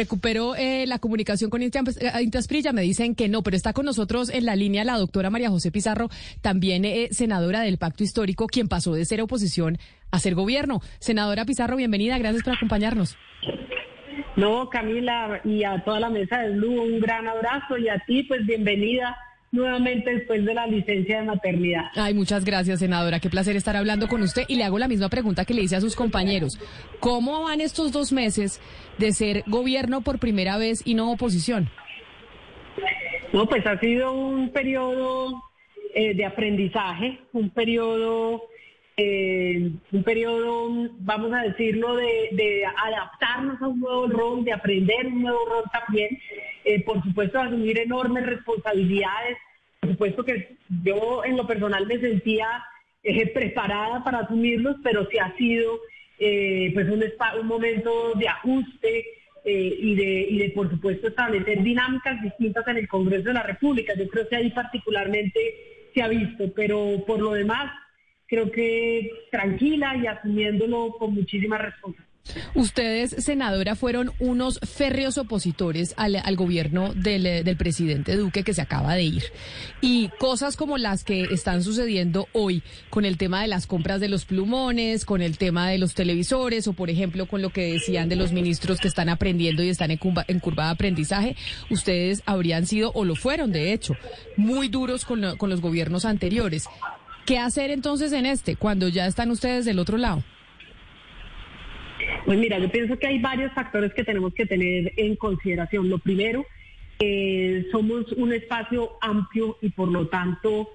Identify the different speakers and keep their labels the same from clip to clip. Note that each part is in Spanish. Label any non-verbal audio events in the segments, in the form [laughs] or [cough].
Speaker 1: Recupero eh, la comunicación con Intrasprilla, me dicen que no, pero está con nosotros en la línea la doctora María José Pizarro, también eh, senadora del Pacto Histórico, quien pasó de ser oposición a ser gobierno. Senadora Pizarro, bienvenida, gracias por acompañarnos.
Speaker 2: No, Camila, y a toda la mesa de Blue, un gran abrazo y a ti, pues bienvenida nuevamente después de la licencia de maternidad.
Speaker 1: Ay, muchas gracias, senadora. Qué placer estar hablando con usted. Y le hago la misma pregunta que le hice a sus compañeros. ¿Cómo van estos dos meses de ser gobierno por primera vez y no oposición?
Speaker 2: No, pues ha sido un periodo eh, de aprendizaje, un periodo, eh, un periodo, vamos a decirlo, de, de, adaptarnos a un nuevo rol, de aprender un nuevo rol también. Eh, por supuesto, asumir enormes responsabilidades. Por supuesto que yo en lo personal me sentía eh, [laughs] preparada para asumirlos, pero sí ha sido pues un, un momento de ajuste y, de, y de, por supuesto, establecer dinámicas distintas en el Congreso de la República. Yo creo que ahí particularmente se ha visto, pero por lo demás, creo que tranquila y asumiéndolo con muchísima responsabilidad.
Speaker 1: Ustedes, senadora, fueron unos férreos opositores al, gobierno del, del, presidente Duque que se acaba de ir. Y cosas como las que están sucediendo hoy con el tema de las compras de los plumones, con el tema de los televisores o, por ejemplo, con lo que decían de los ministros que están aprendiendo y están en curva, en curva de aprendizaje, ustedes habrían sido, o lo fueron, de hecho, muy duros con, con los gobiernos anteriores. ¿Qué hacer entonces en este, cuando ya están ustedes del otro lado?
Speaker 2: Pues mira, yo pienso que hay varios factores que tenemos que tener en consideración. Lo primero, eh, somos un espacio amplio y por lo tanto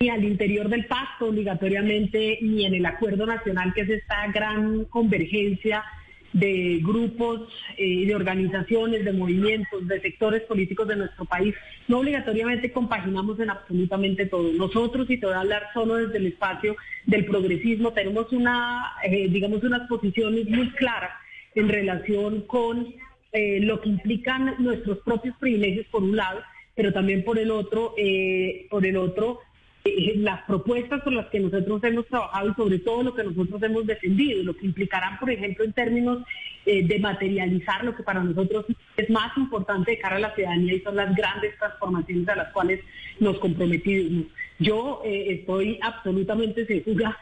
Speaker 2: ni al interior del pacto obligatoriamente ni en el acuerdo nacional que es esta gran convergencia de grupos, eh, de organizaciones, de movimientos, de sectores políticos de nuestro país. No obligatoriamente compaginamos en absolutamente todo. Nosotros, y te voy a hablar solo desde el espacio del progresismo, tenemos una, eh, digamos, unas posiciones muy claras en relación con eh, lo que implican nuestros propios privilegios por un lado, pero también por el otro, por el otro, eh, las propuestas con las que nosotros hemos trabajado y sobre todo lo que nosotros hemos defendido, lo que implicarán, por ejemplo, en términos eh, de materializar lo que para nosotros es más importante de cara a la ciudadanía y son las grandes transformaciones a las cuales nos comprometimos. Yo eh, estoy absolutamente segura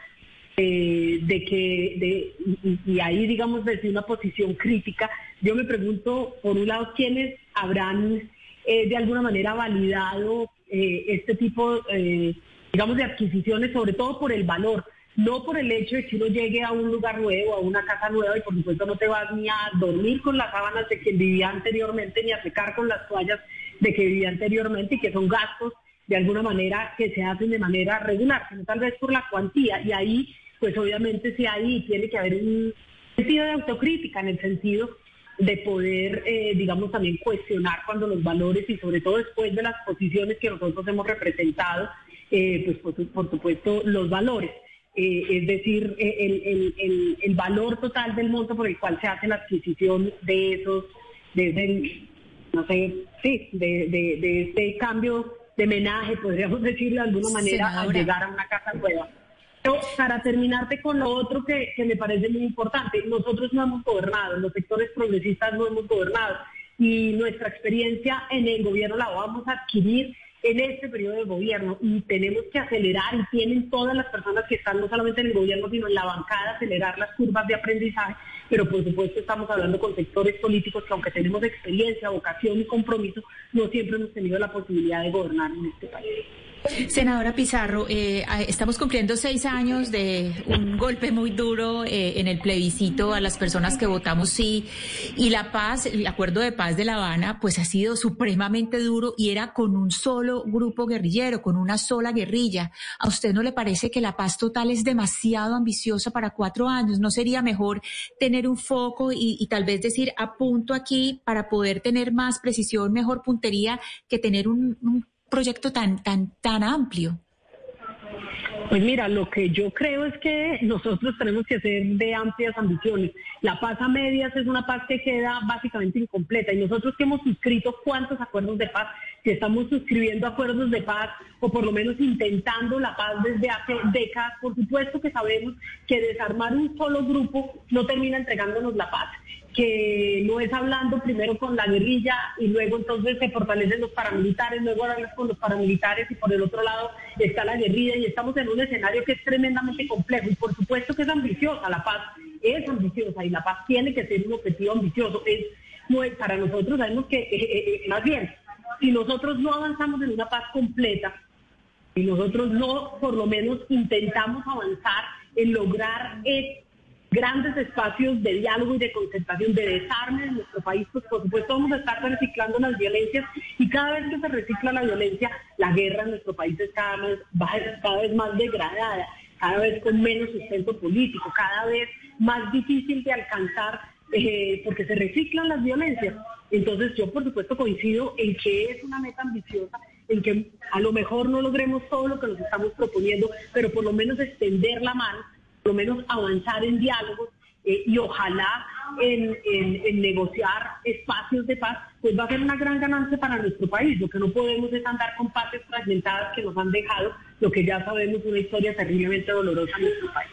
Speaker 2: de que, de, y, ahí digamos desde una posición crítica, yo me pregunto, por un lado, quiénes habrán de alguna manera validado este tipo de digamos, de adquisiciones, sobre todo por el valor, no por el hecho de que uno llegue a un lugar nuevo, a una casa nueva y por supuesto no te vas ni a dormir con las sábanas de quien vivía anteriormente, ni a secar con las toallas de que vivía anteriormente y que son gastos de alguna manera que se hacen de manera regular, sino tal vez por la cuantía. Y ahí, pues obviamente si hay, tiene que haber un sentido de autocrítica en el sentido de poder, eh, digamos, también cuestionar cuando los valores y sobre todo después de las posiciones que nosotros hemos representado, eh, pues por, supuesto los valores. Eh, es decir, el, el, valor total del monto por el cual se hace la adquisición de esos, de no sé, sí, de, de, este cambio de menaje, podríamos [laughs] decirlo de alguna manera, al llegar a una casa nueva. Para terminarte con lo otro que, que me parece muy importante, nosotros no hemos gobernado, los sectores progresistas no hemos gobernado y nuestra experiencia en el gobierno la vamos a adquirir en este periodo de gobierno y tenemos que acelerar y tienen todas las personas que están no solamente en el gobierno sino en la bancada acelerar las curvas de aprendizaje, pero por supuesto estamos hablando con sectores políticos que aunque tenemos experiencia, vocación y compromiso, no siempre hemos tenido la posibilidad de gobernar en este país.
Speaker 3: Senadora Pizarro, eh, estamos cumpliendo seis años de un golpe muy duro eh, en el plebiscito a las personas que votamos sí y la paz, el acuerdo de paz de La Habana, pues ha sido supremamente duro y era con un solo grupo guerrillero, con una sola guerrilla. ¿A usted no le parece que la paz total es demasiado ambiciosa para cuatro años? ¿No sería mejor tener un foco y, tal vez decir apunto aquí para poder tener más precisión, mejor puntería que tener un proyecto tan, tan, tan amplio?
Speaker 2: Pues mira, lo que yo creo es que nosotros tenemos que ser de amplias ambiciones. La paz a medias es una paz que queda básicamente incompleta y nosotros que hemos suscrito cuántos acuerdos de paz, si estamos suscribiendo acuerdos de paz o por lo menos intentando la paz desde hace décadas, por supuesto que sabemos que desarmar un solo grupo no termina entregándonos la paz. Que no es hablando primero con la guerrilla y luego entonces se fortalecen los paramilitares, luego hablas con los paramilitares y por el otro lado está la guerrilla y estamos en un escenario que es tremendamente complejo y por supuesto que es ambiciosa, la paz es ambiciosa y la paz tiene que ser un objetivo ambicioso. Es, para nosotros sabemos que, eh, eh, eh, más bien, si nosotros no avanzamos en una paz completa, y nosotros no por lo menos intentamos avanzar en lograr grandes espacios de diálogo y de concentración, de desarme en nuestro país, pues por supuesto vamos a estar reciclando las violencias y cada vez que se recicla la violencia, la guerra en nuestro país es cada vez, cada vez más degradada, cada vez con menos sustento político, cada vez más difícil de alcanzar eh, porque se reciclan las violencias. Entonces yo por supuesto coincido en que es una meta ambiciosa, en que a lo mejor no logremos todo lo que nos estamos proponiendo, pero por lo menos extender la mano, lo menos avanzar en diálogos eh, y ojalá en, en, negociar espacios de paz, pues va a ser una gran ganancia para nuestro país. Lo que no podemos es andar con partes fragmentadas que nos han dejado lo que ya sabemos una historia terriblemente dolorosa en nuestro país.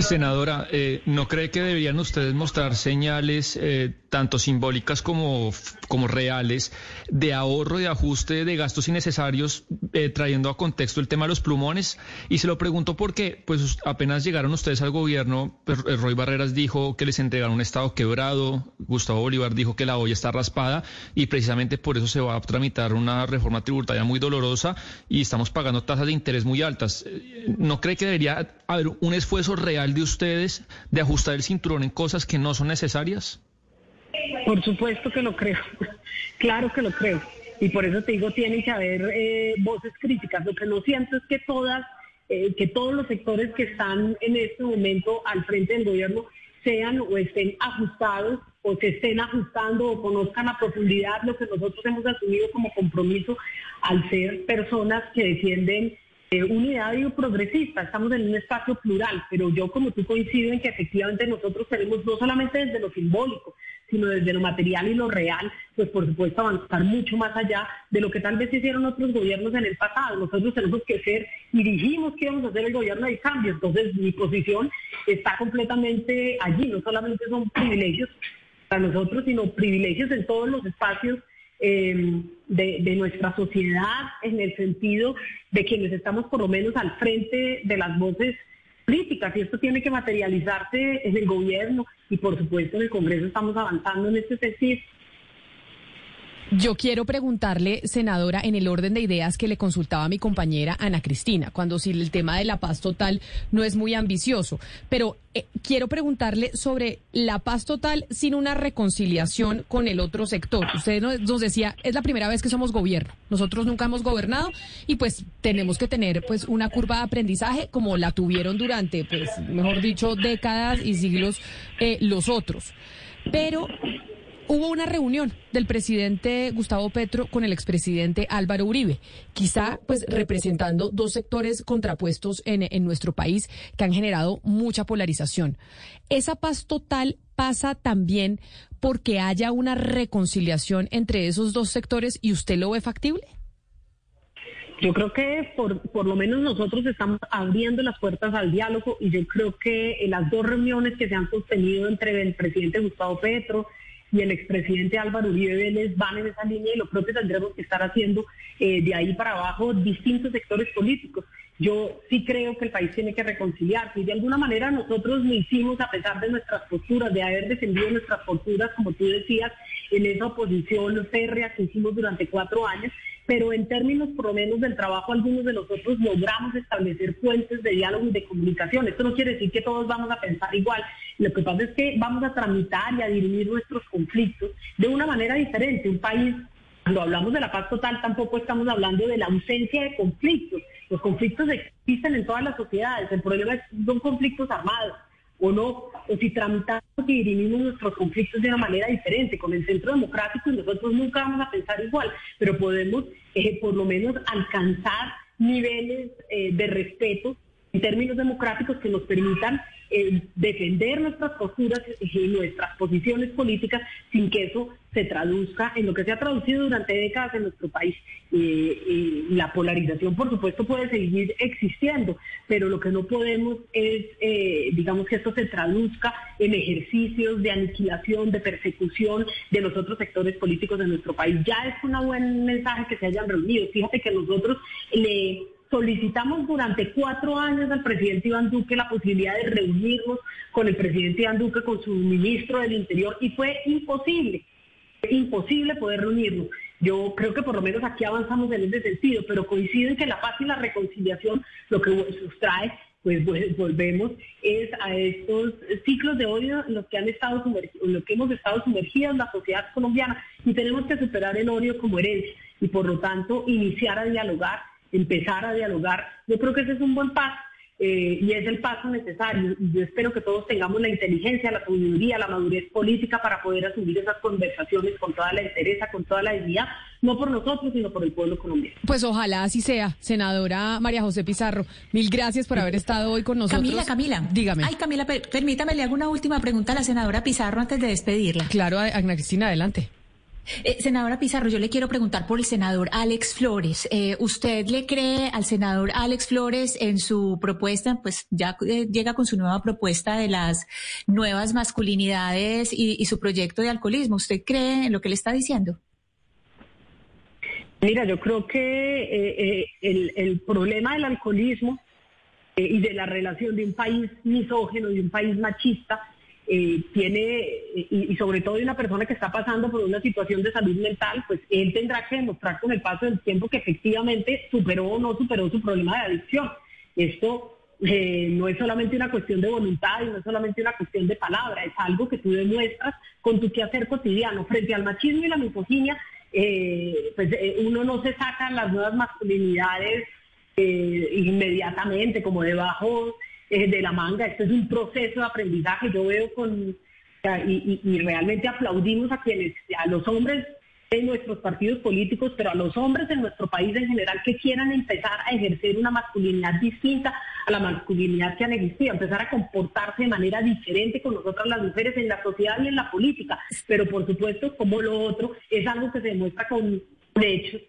Speaker 4: Senadora, eh, ¿no cree que deberían ustedes mostrar señales eh, tanto simbólicas como, como reales de ahorro y ajuste de gastos innecesarios, eh, trayendo a contexto el tema de los plumones? Y se lo pregunto porque pues apenas llegaron ustedes al gobierno, pues, Roy Barreras dijo que les entregaron un Estado quebrado, Gustavo Bolívar dijo que la olla está raspada y precisamente por eso se va a tramitar una reforma tributaria muy dolorosa y estamos pagando tasas de interés muy altas. ¿No cree que debería haber un esfuerzo real de ustedes de ajustar el cinturón en cosas que no son necesarias?
Speaker 2: Por supuesto que lo creo, [laughs] claro que lo creo. Y por eso te digo, tiene que haber eh, voces críticas. Lo que no siento es que todas, eh, que todos los sectores que están en este momento al frente del gobierno sean o estén ajustados o se estén ajustando o conozcan a profundidad lo que nosotros hemos asumido como compromiso al ser personas que defienden unidad y progresista, estamos en un espacio plural, pero yo como tú coincido en que efectivamente nosotros tenemos no solamente desde lo simbólico, sino desde lo material y lo real, pues por supuesto avanzar mucho más allá de lo que tal vez hicieron otros gobiernos en el pasado. Nosotros tenemos que ser y dijimos que íbamos a hacer el gobierno de cambio, entonces mi posición está completamente allí, no solamente son privilegios para nosotros, sino privilegios en todos los espacios Em, de, nuestra sociedad en el sentido de quienes estamos por lo menos al frente de las voces políticas y esto tiene que materializarse en el gobierno y por supuesto en el Congreso estamos avanzando en este sentido.
Speaker 1: Yo quiero preguntarle, senadora, en el orden de ideas que le consultaba a mi compañera Ana Cristina, cuando si el tema de la paz total no es muy ambicioso, pero eh, quiero preguntarle sobre la paz total sin una reconciliación con el otro sector. Usted nos, decía, es la primera vez que somos gobierno, nosotros nunca hemos gobernado y pues tenemos que tener pues una curva de aprendizaje como la tuvieron durante, pues, mejor dicho, décadas y siglos eh, los otros. Pero Hubo una reunión del presidente Gustavo Petro con el expresidente Álvaro Uribe, quizá pues representando dos sectores contrapuestos en, en nuestro país que han generado mucha polarización. ¿Esa paz total pasa también porque haya una reconciliación entre esos dos sectores y usted lo ve factible?
Speaker 2: Yo creo que por, por lo menos nosotros estamos abriendo las puertas al diálogo y yo creo que las dos reuniones que se han sostenido entre el presidente Gustavo Petro y el expresidente Álvaro Uribe Vélez van en esa línea y lo propio tendremos que estar haciendo eh, de ahí para abajo distintos sectores políticos. Yo sí creo que el país tiene que reconciliarse y de alguna manera nosotros lo hicimos a pesar de nuestras posturas, de haber defendido nuestras posturas, como tú decías, en esa oposición férrea que hicimos durante cuatro años pero en términos por lo menos del trabajo algunos de nosotros logramos establecer puentes de diálogo y de comunicación. Esto no quiere decir que todos vamos a pensar igual. Lo que pasa es que vamos a tramitar y a dirimir nuestros conflictos de una manera diferente. Un país, cuando hablamos de la paz total, tampoco estamos hablando de la ausencia de conflictos. Los conflictos existen en todas las sociedades. El problema es son conflictos armados o no, o si tramitamos y dirimimos nuestros conflictos de una manera diferente. Con el centro democrático nosotros nunca vamos a pensar igual, pero podemos eh, por lo menos alcanzar niveles eh, de respeto en términos democráticos que nos permitan eh, defender nuestras posturas y nuestras posiciones políticas sin que eso se traduzca en lo que se ha traducido durante décadas en nuestro país. la polarización, por supuesto, puede seguir existiendo, pero lo que no podemos es, eh, digamos, que esto se traduzca en ejercicios de aniquilación, de persecución de los otros sectores políticos de nuestro país. Ya es un buen mensaje que se hayan reunido. Fíjate que nosotros le solicitamos durante cuatro años al presidente Iván Duque la posibilidad de reunirnos con el presidente Iván Duque, con su ministro del Interior, y fue imposible, imposible poder reunirnos. Yo creo que por lo menos aquí avanzamos en ese sentido, pero coincido en que la paz y la reconciliación lo que sustrae pues volvemos es a estos ciclos de odio en los que han estado en los que hemos estado sumergidos en la sociedad colombiana y tenemos que superar el odio como herencia y por lo tanto iniciar a dialogar empezar a dialogar. Yo creo que ese es un buen paso eh, y es el paso necesario. Y yo espero que todos tengamos la inteligencia, la sabiduría, la madurez política para poder asumir esas conversaciones con toda la entereza, con toda la dignidad, no por nosotros, sino por el pueblo colombiano.
Speaker 1: Pues ojalá así sea, senadora María José Pizarro. Mil gracias por haber estado hoy con nosotros.
Speaker 3: Camila, Camila.
Speaker 1: Dígame.
Speaker 3: Ay, Camila, permítame, le hago una última pregunta a la senadora Pizarro antes de despedirla.
Speaker 1: Claro, Ana Cristina, adelante.
Speaker 3: Eh, senadora Pizarro, yo le quiero preguntar por el senador Alex Flores. Eh, ¿Usted le cree al senador Alex Flores en su propuesta? Pues ya eh, llega con su nueva propuesta de las nuevas masculinidades y, su proyecto de alcoholismo. ¿Usted cree en lo que le está diciendo?
Speaker 2: Mira, yo creo que el, el, problema del alcoholismo y de la relación de un país misógeno y un país machista eh, tiene, y, sobre todo de una persona que está pasando por una situación de salud mental, pues él tendrá que demostrar con el paso del tiempo que efectivamente superó o no superó su problema de adicción. Esto eh, no es solamente una cuestión de voluntad y no es solamente una cuestión de palabra, es algo que tú demuestras con tu quehacer cotidiano. Frente al machismo y la misoginia, eh, pues uno no se saca las nuevas masculinidades inmediatamente como debajo eh, de la manga. Esto es un proceso de aprendizaje. Yo veo con y, realmente aplaudimos a quienes, a los hombres en nuestros partidos políticos, pero a los hombres en nuestro país en general que quieran empezar a ejercer una masculinidad distinta a la masculinidad que han existido, empezar a comportarse de manera diferente con nosotras las mujeres en la sociedad y en la política. Pero por supuesto, como lo otro, es algo que se demuestra con hechos,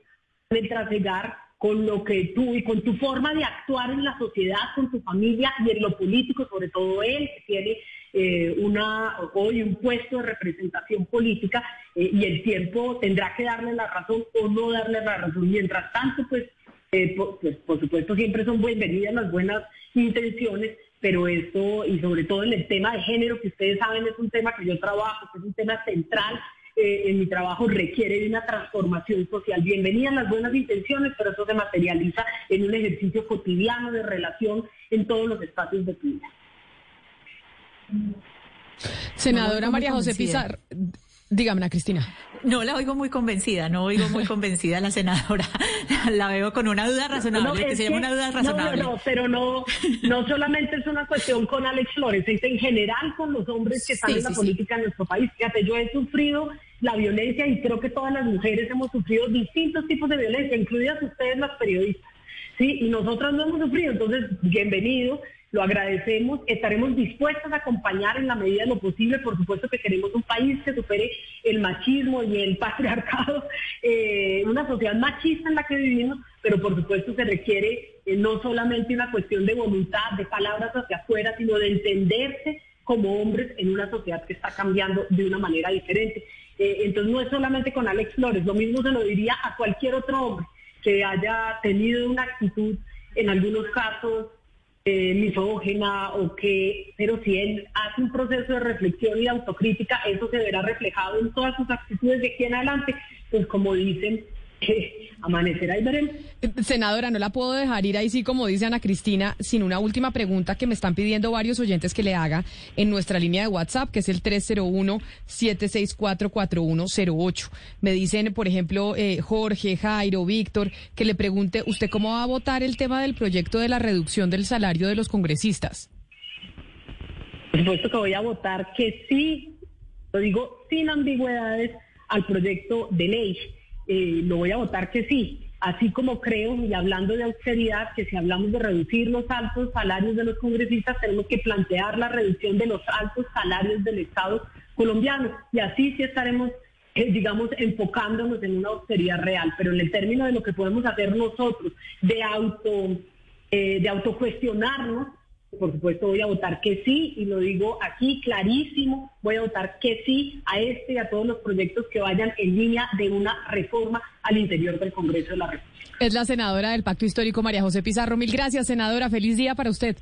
Speaker 2: de trasegar con lo que tú y con tu forma de actuar en la sociedad, con tu familia y en lo político, sobre todo él, que tiene eh, una hoy un puesto de representación política eh, y el tiempo tendrá que darle la razón o no darle la razón. Mientras tanto, pues, eh, pues por supuesto siempre son bienvenidas las buenas intenciones, pero esto y sobre todo en el tema de género, que ustedes saben es un tema que yo trabajo, que es un tema central eh, en mi trabajo requiere de una transformación social. Bienvenidas las buenas intenciones, pero eso se materializa en un ejercicio cotidiano de relación en todos los espacios de tu vida.
Speaker 1: Senadora María José Pizarro, dígame, Cristina.
Speaker 3: No la oigo muy convencida, no oigo muy [laughs] convencida la senadora. [laughs] La veo con una duda razonable, que se llama una duda razonable.
Speaker 2: No, no, pero no, no solamente es una cuestión con Alex Flores, es en general con los hombres que están en la política en nuestro país. Fíjate, yo he sufrido la violencia y creo que todas las mujeres hemos sufrido distintos tipos de violencia, incluidas ustedes las periodistas. Sí, y nosotras no hemos sufrido, entonces bienvenido lo agradecemos, estaremos dispuestos a acompañar en la medida de lo posible, por supuesto que queremos un país que supere el machismo y el patriarcado, [laughs] eh, una sociedad machista en la que vivimos, pero por supuesto se requiere eh, no solamente una cuestión de voluntad, de palabras hacia afuera, sino de entenderse como hombres en una sociedad que está cambiando de una manera diferente. Eh, entonces no es solamente con Alex Flores, lo mismo se lo diría a cualquier otro hombre que haya tenido una actitud en algunos casos eh, misógena o que, pero si él hace un proceso de reflexión y autocrítica, eso se verá reflejado en todas sus actitudes de aquí en adelante, pues como dicen, [laughs] amanecerá y veremos.
Speaker 1: Senadora, no la puedo dejar ir ahí sí, como dice Ana Cristina, sin una última pregunta que me están pidiendo varios oyentes que le haga en nuestra línea de WhatsApp, que es el 301-764-4108. Me dicen, por ejemplo, eh, Jorge, Jairo, Víctor, que le pregunte, ¿usted cómo va a votar el tema del proyecto de la reducción del salario de los congresistas?
Speaker 2: Por supuesto que voy a votar que sí, lo digo sin ambigüedades, al proyecto de ley. Eh, lo voy a votar que sí. Así como creo, y hablando de austeridad, que si hablamos de reducir los altos salarios de los congresistas, tenemos que plantear la reducción de los altos salarios del Estado colombiano. Y así sí estaremos, eh, digamos, enfocándonos en una austeridad real. Pero en el término de lo que podemos hacer nosotros, de auto, eh, de autocuestionarnos, por supuesto voy a votar que sí, y lo digo aquí clarísimo, voy a votar que sí a este y a todos los proyectos que vayan en línea de una reforma al interior del Congreso de la República.
Speaker 1: Es la senadora del Pacto Histórico, María José Pizarro. Mil gracias, senadora. Feliz día para usted.